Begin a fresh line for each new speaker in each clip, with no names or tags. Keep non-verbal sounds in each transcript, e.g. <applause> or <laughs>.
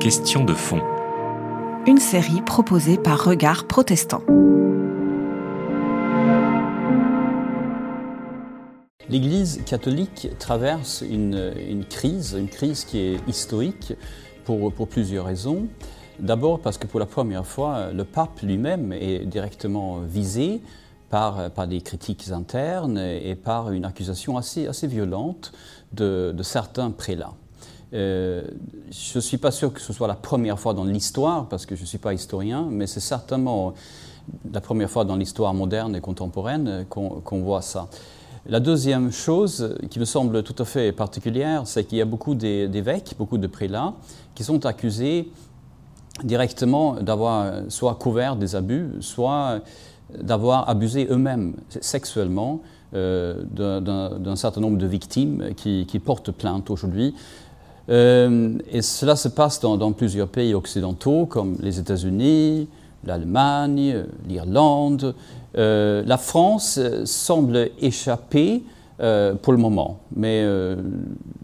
Question de fond.
Une série proposée par Regard Protestant.
L'Église catholique traverse une, crise, une crise qui est historique pour, pour plusieurs raisons. D'abord parce que pour la première fois, le pape lui-même est directement visé par, par des critiques internes et par une accusation assez, assez violente de, de certains prélats. Euh, je ne suis pas sûr que ce soit la première fois dans l'histoire, parce que je ne suis pas historien, mais c'est certainement la première fois dans l'histoire moderne et contemporaine qu'on voit ça. La deuxième chose qui me semble tout à fait particulière, c'est qu'il y a beaucoup d'évêques, beaucoup de prélats, qui sont accusés directement d'avoir soit couvert des abus, soit d'avoir abusé eux-mêmes sexuellement euh, d'un certain nombre de victimes qui, portent plainte aujourd'hui. Euh, et cela se passe dans, plusieurs pays occidentaux comme les États-Unis, l'Allemagne, l'Irlande. Euh, la France semble échapper pour le moment, mais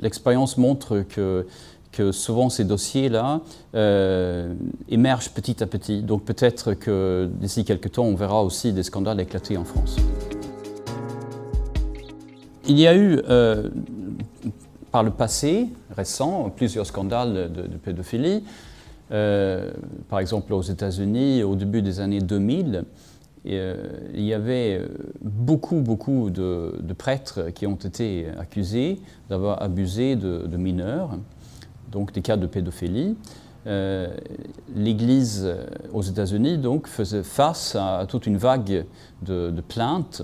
l'expérience montre que que souvent ces dossiers-là euh, émergent petit à petit. Donc peut-être que d'ici quelques temps, on verra aussi des scandales éclater en France. Il y a eu euh, par le passé récent plusieurs scandales de, pédophilie. Euh, par exemple aux États-Unis, au début des années 2000, il y avait beaucoup, beaucoup de, prêtres qui ont été accusés d'avoir abusé de mineurs donc des cas de pédophilie. Euh, L'Église euh, aux États-Unis donc faisait face à, toute une vague de, plaintes.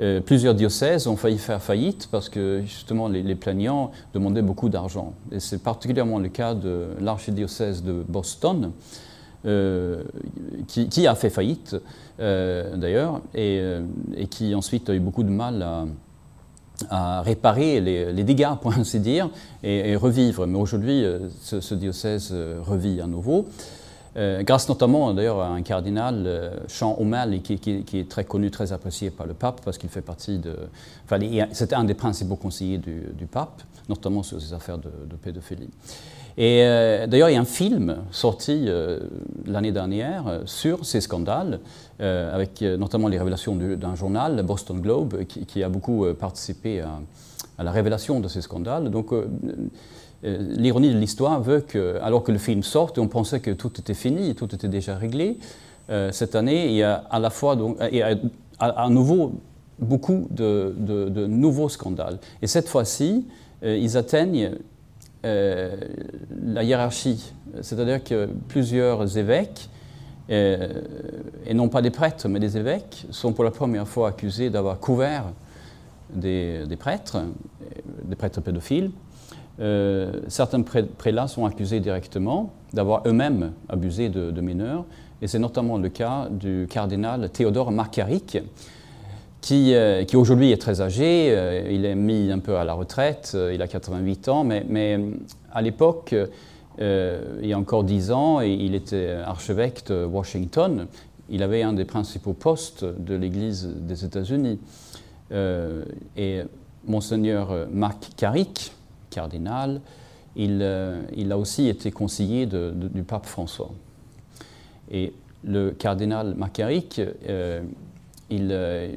Euh, plusieurs diocèses ont failli faire faillite parce que justement les, plaignants demandaient beaucoup d'argent. Et c'est particulièrement le cas de l'archidiocèse de Boston, qui, a fait faillite d'ailleurs, et, qui ensuite a eu beaucoup de mal à, réparer les, dégâts, pour ainsi dire, et, revivre. Mais aujourd'hui, euh, ce, diocèse euh, revit à nouveau. Euh, grâce notamment d'ailleurs à un cardinal, Jean O'Malley, qui, est très connu, très apprécié par le pape, parce qu'il fait partie de. Enfin, c'était un des principaux conseillers du, pape, notamment sur ces affaires de, pédophilie. Et euh, d'ailleurs, il y a un film sorti euh, l'année dernière euh, sur ces scandales, avec notamment les révélations d'un journal, le Boston Globe, qui, a beaucoup participé à, la révélation de ces scandales. Donc, l'ironie de l'histoire veut que, alors que le film sort, on pensait que tout était fini, tout était déjà réglé. cette année, il y a à nouveau, beaucoup de, nouveaux scandales. Et cette fois-ci, ils atteignent euh, la hiérarchie. C'est-à-dire que plusieurs évêques, euh, et non pas des prêtres, mais des évêques, sont pour la première fois accusés d'avoir couvert des, prêtres, des prêtres pédophiles. Euh, certains prélats sont accusés directement d'avoir eux-mêmes abusé de, mineurs, et c'est notamment le cas du cardinal Théodore Macaric, euh, qui, aujourd'hui est très âgé, euh, il est mis un peu à la retraite, il a 88 ans, mais, à l'époque, il y a encore 10 ans, il était archevêque de Washington, il avait un des principaux postes de l'Église des États-Unis. et Monseigneur Marc Carrick, cardinal, il, il, a aussi été conseiller du pape François. Et le cardinal Macaric euh, euh,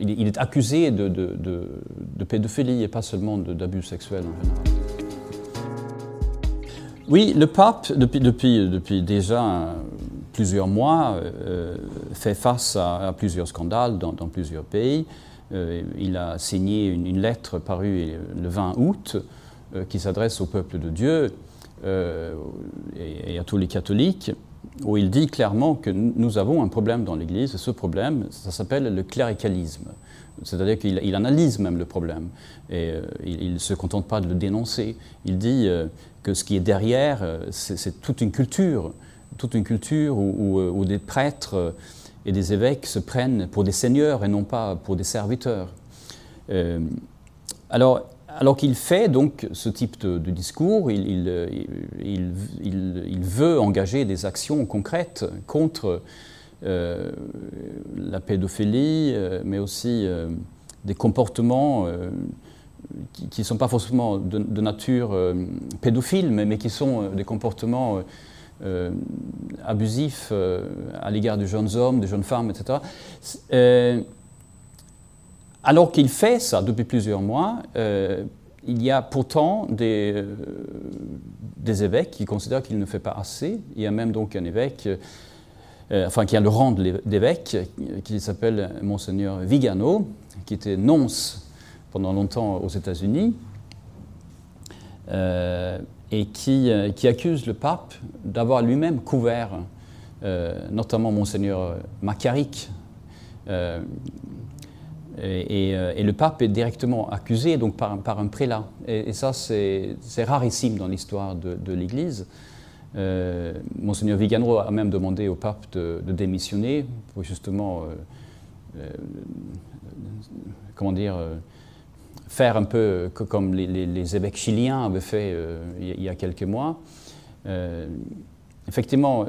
il, est accusé de, pédophilie et pas seulement d'abus sexuels en général. Oui, le pape, depuis, déjà plusieurs mois, euh, fait face à, plusieurs scandales dans, plusieurs pays. Il a signé une, lettre parue le 20 août qui s'adresse au peuple de Dieu et, à tous les catholiques où il dit clairement que nous avons un problème dans l'Église, et ce problème, ça s'appelle le cléricalisme. C'est-à-dire qu'il analyse même le problème, et euh, il ne se contente pas de le dénoncer. Il dit euh, que ce qui est derrière, euh, c'est toute une culture, toute une culture où, des prêtres et des évêques se prennent pour des seigneurs et non pas pour des serviteurs. alors, alors qu'il fait donc ce type de, discours, il, veut engager des actions concrètes contre euh, la pédophilie, euh, mais aussi euh, des comportements qui ne sont pas forcément de, nature pédophile, mais, qui sont des comportements abusifs à l'égard de jeunes hommes, de jeunes femmes, etc. alors qu'il fait ça depuis plusieurs mois, il y a pourtant des, des évêques qui considèrent qu'il ne fait pas assez. Il y a même donc un évêque euh, enfin qui a le rang d'évêque, qui s'appelle Monseigneur Vigano, qui était nonce pendant longtemps aux États-Unis, euh, et qui, euh, qui, accuse le pape d'avoir lui-même couvert, notamment Monseigneur Macaric. Et, et, le pape est directement accusé donc par, un prélat. Et, ça, c'est rarissime dans l'histoire de, l'Église. Euh, Monseigneur Vigano a même demandé au pape de, démissionner pour justement, euh, euh, comment dire, faire un peu comme les, évêques chiliens avaient fait il y a quelques mois. effectivement,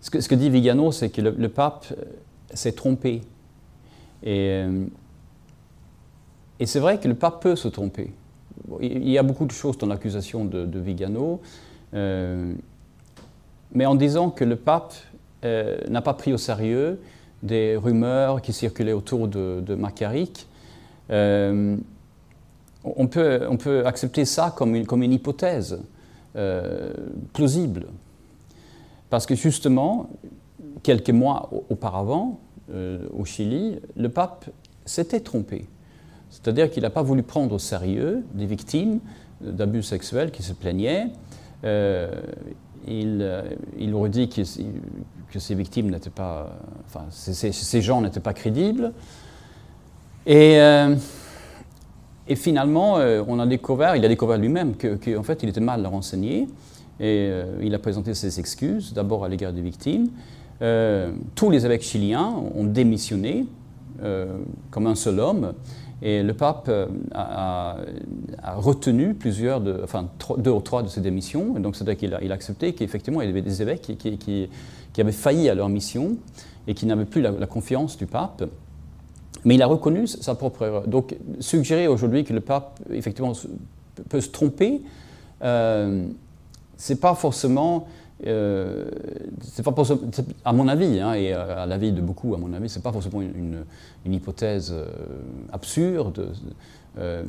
ce que, dit Vigano, c'est que le, pape s'est trompé. Et, et c'est vrai que le pape peut se tromper. Il y a beaucoup de choses dans l'accusation de, Vigano. Euh, mais en disant que le pape euh, n'a pas pris au sérieux des rumeurs qui circulaient autour de, de Macaric, euh, on, peut, accepter ça comme une, hypothèse plausible. Parce que justement, quelques mois auparavant, au Chili, le pape s'était trompé. C'est-à-dire qu'il n'a pas voulu prendre au sérieux des victimes d'abus sexuels qui se plaignaient, euh, il, euh, aurait dit que, que ces victimes n'étaient pas, enfin, ces, gens n'étaient pas crédibles. Et, euh, et finalement, on a découvert, il a découvert lui-même qu'en fait, il était mal renseigné. Et il a présenté ses excuses, d'abord à l'égard des victimes. tous les évêques chiliens ont démissionné comme un seul homme. Et le pape euh, a, retenu plusieurs, enfin deux ou trois de ses démissions. Et donc c'est-à-dire qu'il a, il a, accepté qu'effectivement il y avait des évêques qui, avaient failli à leur mission et qui n'avaient plus la, confiance du pape. Mais il a reconnu sa propre erreur. Donc suggérer aujourd'hui que le pape effectivement peut se tromper, euh, c'est pas forcément euh, c'est pas à mon avis, hein, et à l'avis de beaucoup, à mon avis, c'est pas forcément une, hypothèse euh, absurde. Euh,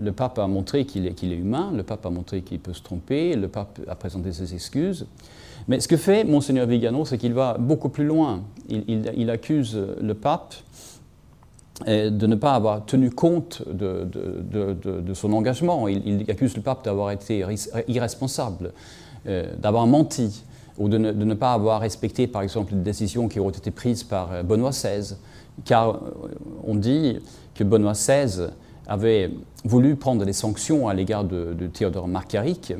le pape a montré qu'il est, qu'il est, humain, le pape a montré qu'il peut se tromper, le pape a présenté ses excuses. Mais ce que fait Monseigneur Vigano, c'est qu'il va beaucoup plus loin. Il, accuse le pape de ne pas avoir tenu compte de, de, son engagement. Il, il, accuse le pape d'avoir été irresponsable. Euh, d'avoir menti ou de ne, pas avoir respecté, par exemple, les décisions qui ont été prises par euh, Benoît XVI. Car euh, on dit que Benoît XVI avait voulu prendre des sanctions à l'égard de, Théodore Marcaric,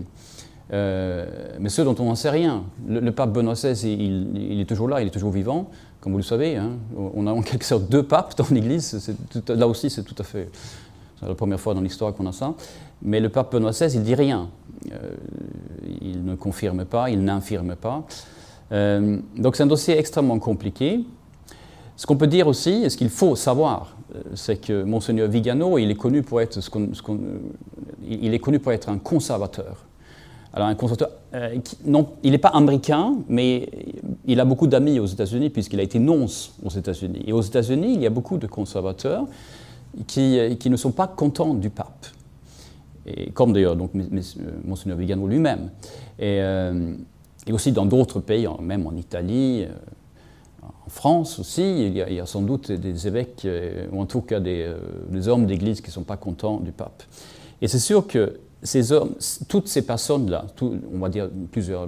mais ce dont on n'en sait rien. Le, pape Benoît XVI, il, est toujours là, il est toujours vivant, comme vous le savez. Hein. On a en quelque sorte deux papes dans l'Église, là aussi c'est tout à fait... La première fois dans l'histoire qu'on a ça. Mais le pape Benoît XVI, il dit rien. Euh, il ne confirme pas, il n'infirme pas. Euh, donc c'est un dossier extrêmement compliqué. Ce qu'on peut dire aussi, et ce qu'il faut savoir, euh, c'est que Monseigneur Vigano, il est connu pour être, il est connu pour être un conservateur. Alors un conservateur, non, il n'est pas américain, mais il a beaucoup d'amis aux États-Unis puisqu'il a été nonce aux États-Unis. Et aux États-Unis, il y a beaucoup de conservateurs qui, qui ne sont pas contents du pape et comme d'ailleurs donc Monseigneur Vigano lui-même. Et, euh, et, aussi dans d'autres pays, même en Italie, euh, en France aussi, il y, a, sans doute des évêques, euh, ou en tout cas des hommes d'Église qui ne sont pas contents du pape. Et c'est sûr que toutes ces personnes-là, on va dire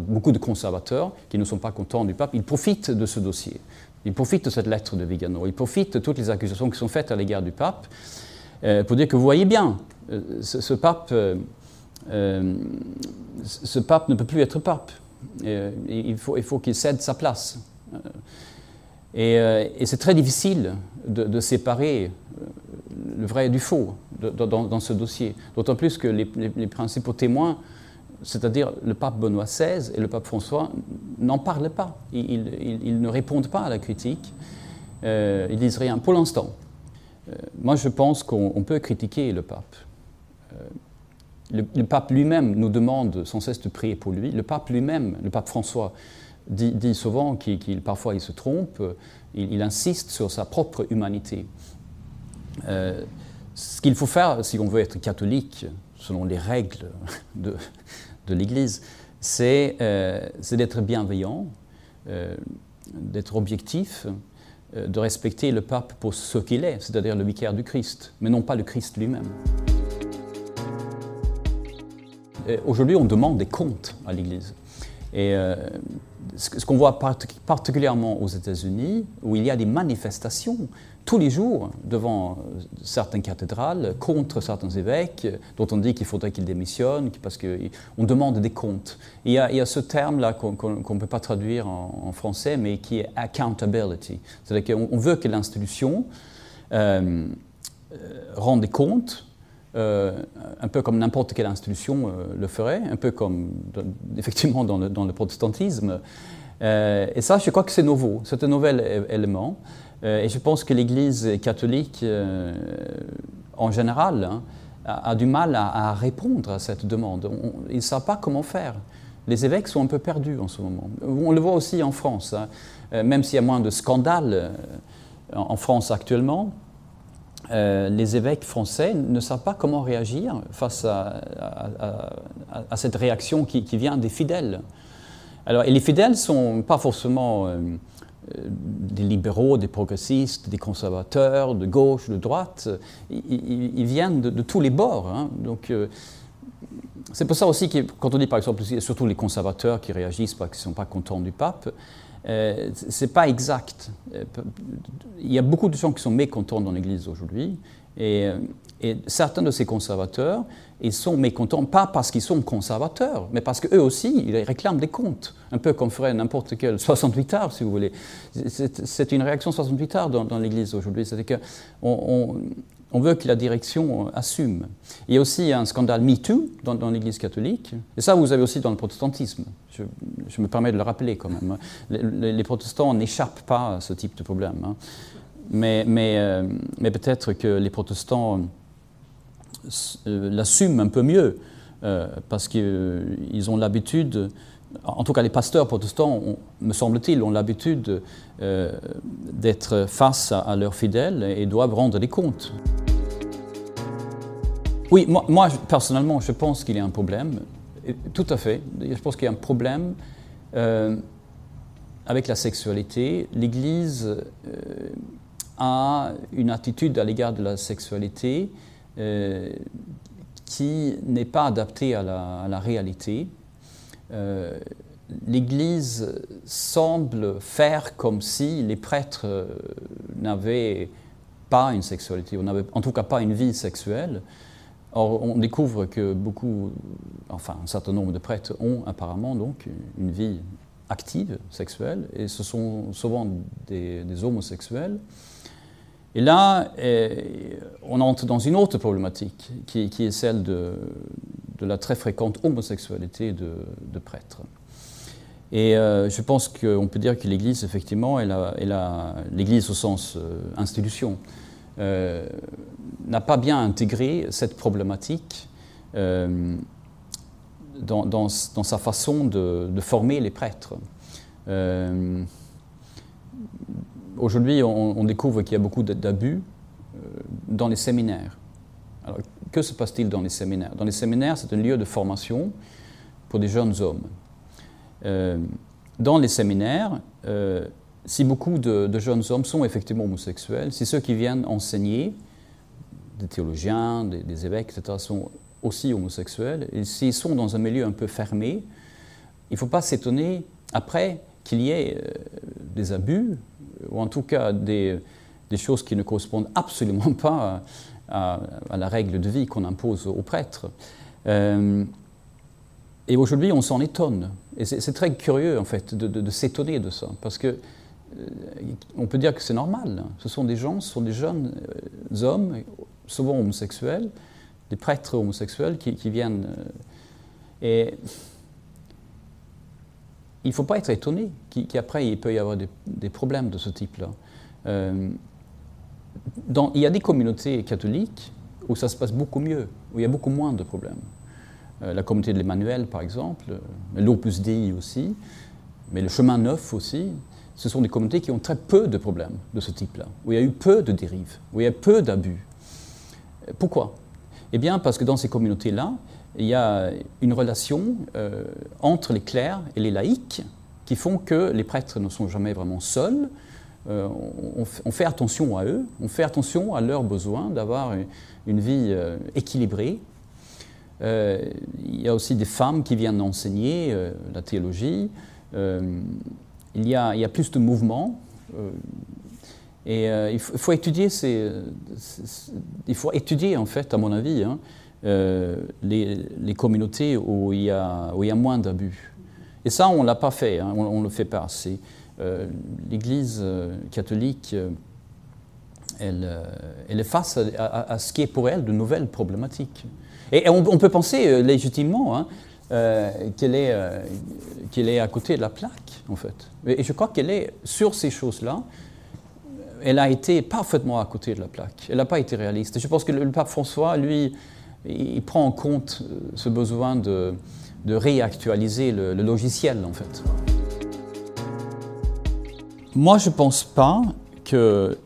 beaucoup de conservateurs qui ne sont pas contents du pape, ils profitent de ce dossier. Ils profitent de cette lettre de Vigano. Ils profitent de toutes les accusations qui sont faites à l'égard du pape pour dire que vous voyez bien, euh, ce, pape, euh, euh, ce pape ne peut plus être pape. il faut qu'il cède sa place. Et, c'est très difficile de, séparer le vrai du faux dans, ce dossier. D'autant plus que les, principaux témoins, c'est-à-dire le pape Benoît XVI et le pape François, n'en parlent pas. Ils, ils, ne répondent pas à la critique. ils disent rien pour l'instant. moi, je pense qu'on peut critiquer le pape. Le, pape lui-même nous demande sans cesse de prier pour lui. Le pape lui-même, le pape François, dit, souvent qu'il parfois il se trompe, il, insiste sur sa propre humanité. Ce qu'il faut faire si on veut être catholique, selon les règles de, l'Église, c'est d'être bienveillant, d'être objectif, euh, de respecter le pape pour ce qu'il est, c'est-à-dire le vicaire du Christ, mais non pas le Christ lui-même. Aujourd'hui, on demande des comptes à l'Église. Et euh, ce qu'on voit particulièrement aux États-Unis, où il y a des manifestations tous les jours devant euh, certaines cathédrales contre certains évêques, dont on dit qu'il faudrait qu'ils démissionnent parce qu'on demande des comptes. Il y, a, ce terme-là qu'on ne peut pas traduire en, français, mais qui est accountability. C'est-à-dire qu'on veut que l'institution euh, euh, rende des comptes un peu comme n'importe quelle institution le ferait, un peu comme effectivement dans le, dans le protestantisme. et ça, je crois que c'est nouveau, c'est un nouvel élément. Euh, et je pense que l'Église catholique, euh, en général, hein, a, du mal à, répondre à cette demande. ils ne savent pas comment faire. Les évêques sont un peu perdus en ce moment. On le voit aussi en France, hein. euh, même s'il y a moins de scandales en France actuellement. les évêques français ne savent pas comment réagir face à, cette réaction qui, vient des fidèles. Alors, et les fidèles ne sont pas forcément des libéraux, des progressistes, des conservateurs, de gauche, de droite, ils, viennent de, tous les bords. Hein. Donc, euh, c'est pour ça aussi que quand on dit par exemple, surtout les conservateurs qui réagissent parce qu'ils ne sont pas contents du pape, euh, ce n'est pas exact. Euh, il y a beaucoup de gens qui sont mécontents dans l'Église aujourd'hui, et, et, certains de ces conservateurs ils sont mécontents, pas parce qu'ils sont conservateurs, mais parce qu'eux aussi, ils réclament des comptes, un peu comme ferait n'importe quel 68 heures, si vous voulez. C'est une réaction 68 heures dans, l'Église aujourd'hui, c'est-à-dire qu'on on, veut que la direction assume. Il y a aussi un scandale MeToo dans, l'Église catholique, et ça vous avez aussi dans le protestantisme. Je, me permets de le rappeler quand même. Les, protestants n'échappent pas à ce type de problème. Hein. Mais, euh, mais peut-être que les protestants euh, l'assument un peu mieux, euh, parce qu'ils euh, ont l'habitude, en tout cas les pasteurs protestants, me semble-t-il, ont l'habitude d'être face à, leurs fidèles et doivent rendre des comptes. Oui, moi, personnellement, je pense qu'il y a un problème, tout à fait. Je pense qu'il y a un problème avec la sexualité. L'Église a une attitude à l'égard de la sexualité euh, qui n'est pas adapté à la, réalité. Euh, L'Église semble faire comme si les prêtres euh, n'avaient pas une sexualité, ou en tout cas pas une vie sexuelle. Or, on découvre que beaucoup, enfin un certain nombre de prêtres ont apparemment donc une vie active, sexuelle, et ce sont souvent des homosexuels. Et là, eh, on entre dans une autre problématique, qui, est celle de, la très fréquente homosexualité de, prêtres. Et euh, je pense qu'on peut dire que l'Église, effectivement, l'Église au sens euh, institution, euh, n'a pas bien intégré cette problématique dans, sa façon de, de former les prêtres. Aujourd'hui, on, découvre qu'il y a beaucoup d'abus euh, dans les séminaires. Alors, que se passe-t-il dans les séminaires? Dans les séminaires, c'est un lieu de formation pour des jeunes hommes. Euh, dans les séminaires, euh, si beaucoup de, jeunes hommes sont effectivement homosexuels, si ceux qui viennent enseigner, des théologiens, des, évêques, etc., sont aussi homosexuels, et s'ils sont dans un milieu un peu fermé, il ne faut pas s'étonner après qu'il y ait des abus, ou en tout cas des, choses qui ne correspondent absolument <laughs> pas à, la règle de vie qu'on impose aux prêtres. Euh, et aujourd'hui, on s'en étonne. Et c'est très curieux, en fait, de, s'étonner de ça, parce que euh, on peut dire que c'est normal. Ce sont des gens, ce sont des jeunes euh, hommes, souvent homosexuels, des prêtres homosexuels qui, viennent. Il ne faut pas être étonné qu'après il peut y avoir des, problèmes de ce type-là. Euh, il y a des communautés catholiques où ça se passe beaucoup mieux, où il y a beaucoup moins de problèmes. la communauté de l'Emmanuel, par exemple, l'Opus Dei aussi, mais le chemin neuf aussi, ce sont des communautés qui ont très peu de problèmes de ce type-là, où il y a eu peu de dérives, où il y a peu d'abus. Pourquoi? Eh bien, parce que dans ces communautés-là, il y a une relation euh, entre les clercs et les laïcs qui font que les prêtres ne sont jamais vraiment seuls. Euh, on, fait attention à eux, on fait attention à leurs besoins d'avoir une, vie euh, équilibrée. il y a aussi des femmes qui viennent enseigner la théologie. Il y, a, il, y a, plus de mouvements. Et il faut, étudier ces, il faut étudier en fait, à mon avis, hein, euh, les, communautés où il y a, moins d'abus. Et ça, on ne l'a pas fait, hein, on ne le fait pas assez. Euh, L'Église euh, catholique, elle, est face à, ce qui est pour elle de nouvelles problématiques. Et on, peut penser légitimement hein, qu'elle est à côté de la plaque, en fait. Et je crois qu'elle est, sur ces choses-là, elle a été parfaitement à côté de la plaque. Elle n'a pas été réaliste. Je pense que le pape François, lui, il prend en compte euh, ce besoin de, réactualiser le, logiciel, en fait. Moi, je ne pense pas qu'il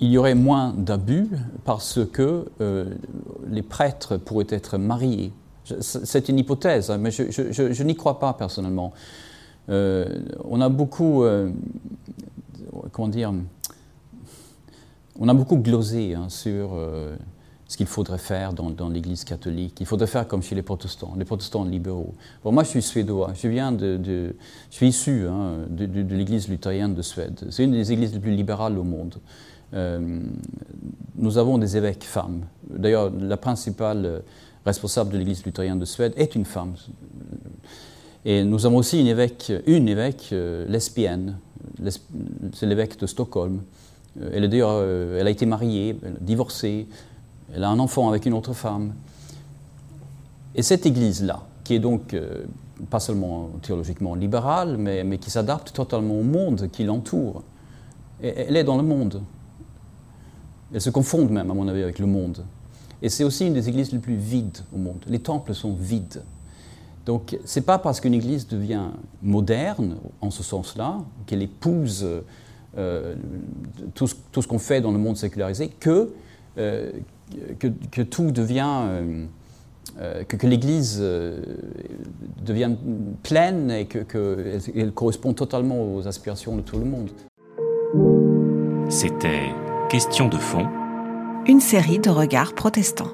y aurait moins d'abus parce que euh, les prêtres pourraient être mariés. C'est une hypothèse, hein, mais je, n'y crois pas personnellement. Euh, on a beaucoup, comment dire, on a beaucoup glosé hein, sur ce qu'il faudrait faire dans, l'Église catholique. Il faudrait faire comme chez les protestants, les protestants libéraux. Moi, je suis suédois. Je viens de, je suis issu hein, de, l'Église luthérienne de Suède. C'est une des églises les plus libérales au monde. Euh, nous avons des évêques femmes. D'ailleurs, la principale responsable de l'Église luthérienne de Suède est une femme. Et nous avons aussi une évêque, une évêque euh, lesbienne. C'est l'évêque de Stockholm. Euh, elle, elle a été mariée, divorcée, elle a un enfant avec une autre femme. Et cette Église-là, qui est donc euh, pas seulement théologiquement libérale, mais, qui s'adapte totalement au monde qui l'entoure, elle est dans le monde. Elle se confonde même, à mon avis, avec le monde. Et c'est aussi une des églises les plus vides au monde. Les temples sont vides. Donc, ce n'est pas parce qu'une église devient moderne, en ce sens-là, qu'elle épouse euh, tout ce, qu'on fait dans le monde sécularisé, que, euh, que, tout devient, euh, euh, que, l'Église euh, devienne pleine et qu'elle correspond totalement aux aspirations de tout le monde.
C'était Question de fond.
Une série de regards protestants.